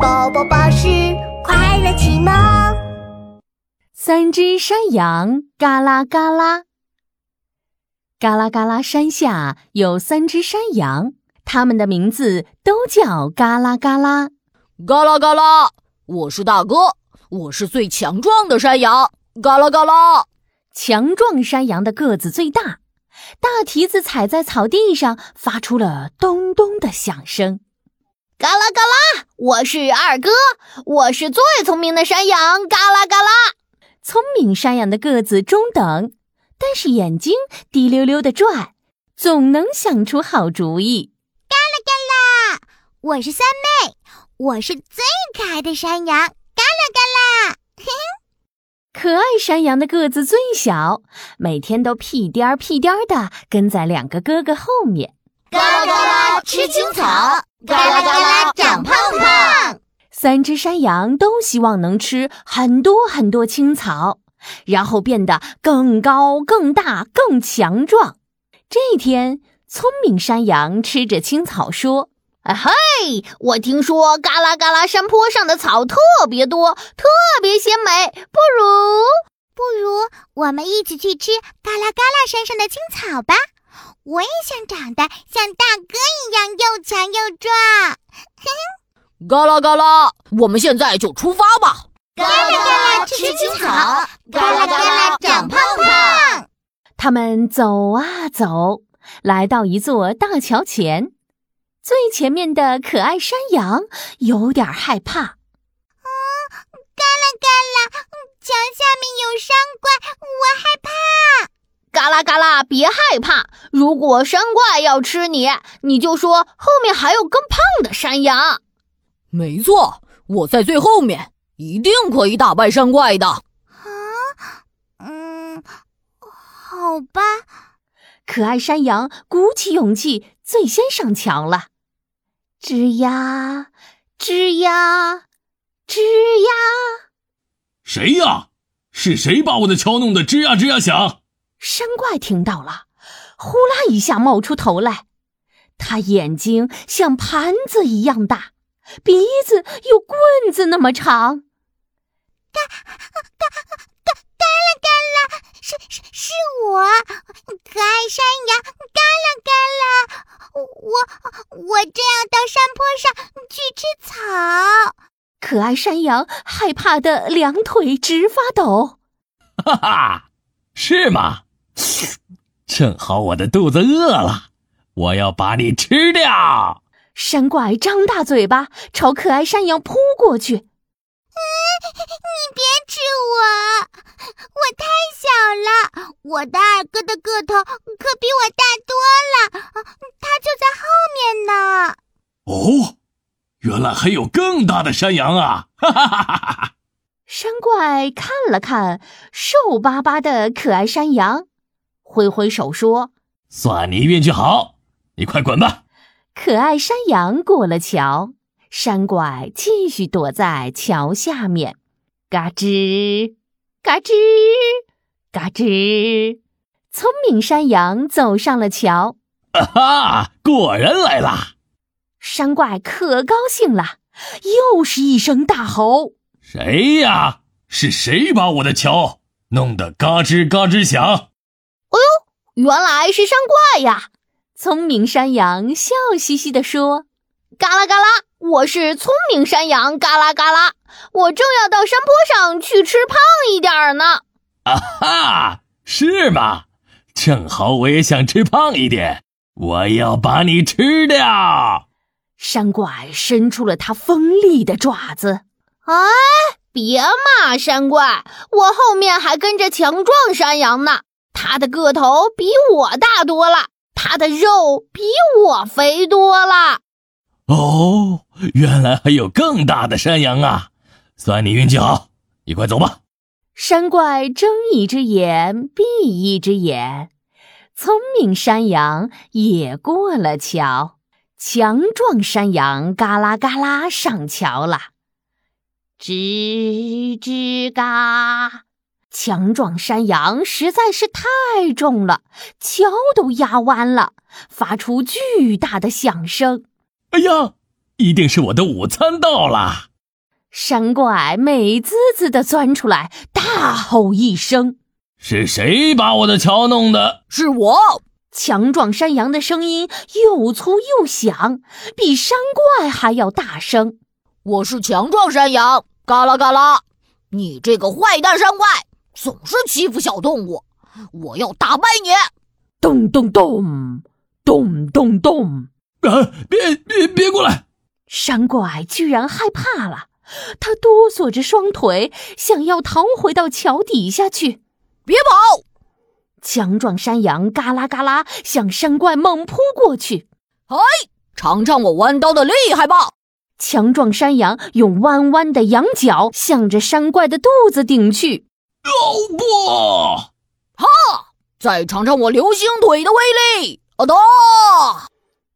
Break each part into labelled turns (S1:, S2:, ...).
S1: 宝宝巴士快乐启蒙。
S2: 三只山羊嘎啦嘎啦，嘎啦嘎啦山下有三只山羊，它们的名字都叫嘎啦嘎啦。
S3: 嘎啦嘎啦，我是大哥，我是最强壮的山羊。嘎啦嘎啦，
S2: 强壮山羊的个子最大，大蹄子踩在草地上，发出了咚咚的响声。
S1: 嘎啦嘎啦，我是二哥，我是最聪明的山羊。嘎啦嘎啦，
S2: 聪明山羊的个子中等，但是眼睛滴溜溜的转，总能想出好主意。
S4: 嘎啦嘎啦，我是三妹，我是最可爱的山羊。嘎啦嘎啦，嘿嘿，
S2: 可爱山羊的个子最小，每天都屁颠儿屁颠儿的跟在两个哥哥后面。
S1: 嘎啦嘎啦，吃青草。嘎啦嘎啦。
S2: 三只山羊都希望能吃很多很多青草，然后变得更高、更大、更强壮。这天，聪明山羊吃着青草说：“
S1: 啊嘿，我听说嘎啦嘎啦山坡上的草特别多，特别鲜美，不如
S4: 不如我们一起去吃嘎啦嘎啦山上的青草吧。”我也想长得像大哥一样又强又壮。
S3: 嘎啦嘎啦，我们现在就出发吧！
S1: 嘎啦嘎啦，吃青草；嘎啦嘎啦，长胖胖。
S2: 他们走啊走，来到一座大桥前。最前面的可爱山羊有点害怕。
S4: 啊，嘎啦嘎啦，桥下面有山怪，我害怕。
S1: 嘎啦嘎啦，别害怕！如果山怪要吃你，你就说后面还有更胖的山羊。
S3: 没错，我在最后面，一定可以打败山怪的。啊，
S4: 嗯，好吧。
S2: 可爱山羊鼓起勇气，最先上墙了。吱呀，吱呀，吱呀。
S5: 谁呀？是谁把我的桥弄得吱呀吱呀响？
S2: 山怪听到了，呼啦一下冒出头来，他眼睛像盘子一样大，鼻子有棍子那么长。
S4: 嘎嘎嘎嘎啦嘎了，是是是我，可爱山羊，嘎了嘎了，我我正要到山坡上去吃草。
S2: 可爱山羊害怕的两腿直发抖。
S5: 哈哈，是吗？正好我的肚子饿了，我要把你吃掉！
S2: 山怪张大嘴巴朝可爱山羊扑过去。
S4: 嗯，你别吃我，我太小了，我的二哥的个头可比我大多了，他就在后面呢。
S5: 哦，原来还有更大的山羊啊！哈哈哈哈哈！
S2: 山怪看了看瘦巴巴的可爱山羊。挥挥手说：“
S5: 算你运气好，你快滚吧。”
S2: 可爱山羊过了桥，山怪继续躲在桥下面。嘎吱，嘎吱，嘎吱。聪明山羊走上了桥。
S5: 啊哈，果然来啦！
S2: 山怪可高兴了，又是一声大吼：“
S5: 谁呀？是谁把我的桥弄得嘎吱嘎吱响？”
S1: 哦呦原来是山怪呀！
S2: 聪明山羊笑嘻嘻地说：“
S1: 嘎啦嘎啦，我是聪明山羊，嘎啦嘎啦，我正要到山坡上去吃胖一点呢。”
S5: 啊哈，是吗？正好我也想吃胖一点，我要把你吃掉！
S2: 山怪伸出了它锋利的爪子。
S1: 哎，别骂山怪，我后面还跟着强壮山羊呢。它的个头比我大多了，他的肉比我肥多了。
S5: 哦，原来还有更大的山羊啊！算你运气好，你快走吧。
S2: 山怪睁一只眼闭一只眼，聪明山羊也过了桥，强壮山羊嘎啦嘎啦上桥了，吱吱嘎。强壮山羊实在是太重了，桥都压弯了，发出巨大的响声。
S5: 哎呀，一定是我的午餐到了。
S2: 山怪美滋滋地钻出来，大吼一声：“
S5: 是谁把我的桥弄的？
S3: 是我！”
S2: 强壮山羊的声音又粗又响，比山怪还要大声。
S3: 我是强壮山羊，嘎啦嘎啦！你这个坏蛋山怪，总是欺负小动物，我要打败你！
S2: 咚咚咚，咚咚咚！
S5: 啊！别别别过来！
S2: 山怪居然害怕了，他哆嗦着双腿，想要逃回到桥底下去。
S3: 别跑！
S2: 强壮山羊嘎啦嘎啦向山怪猛扑过去。
S3: 哎，尝尝我弯刀的厉害吧！
S2: 强壮山羊用弯弯的羊角向着山怪的肚子顶去。
S5: 哦不！
S3: 哈！再尝尝我流星腿的威力！啊哒！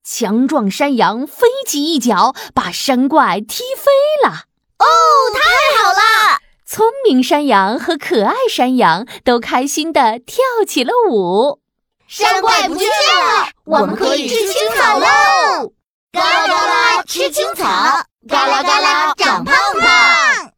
S2: 强壮山羊飞起一脚，把山怪踢飞了。
S4: 哦，太好了！
S2: 聪明山羊和可爱山羊都开心的跳起了舞。
S4: 山怪不见了，我们可以吃青草喽！嘎啦嘎啦吃青草，嘎啦嘎啦长胖胖。